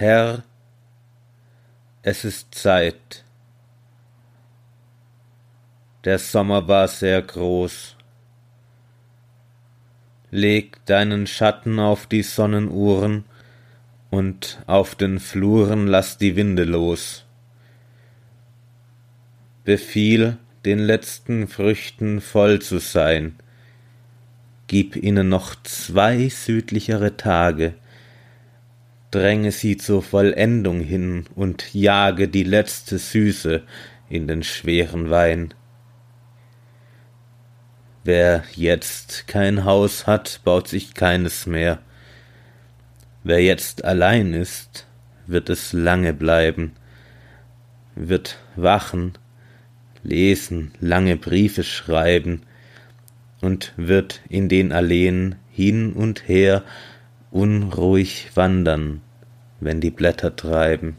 Herr, es ist Zeit. Der Sommer war sehr groß. Leg deinen Schatten auf die Sonnenuhren und auf den Fluren lass die Winde los. Befiehl, den letzten Früchten voll zu sein. Gib ihnen noch zwei südlichere Tage, dränge sie zur Vollendung hin und jage die letzte Süße in den schweren Wein. Wer jetzt kein Haus hat, baut sich keines mehr. Wer jetzt allein ist, wird es lange bleiben, wird wachen, lesen, lange Briefe schreiben und wird in den Alleen hin und her unruhig wandern, wenn die Blätter treiben.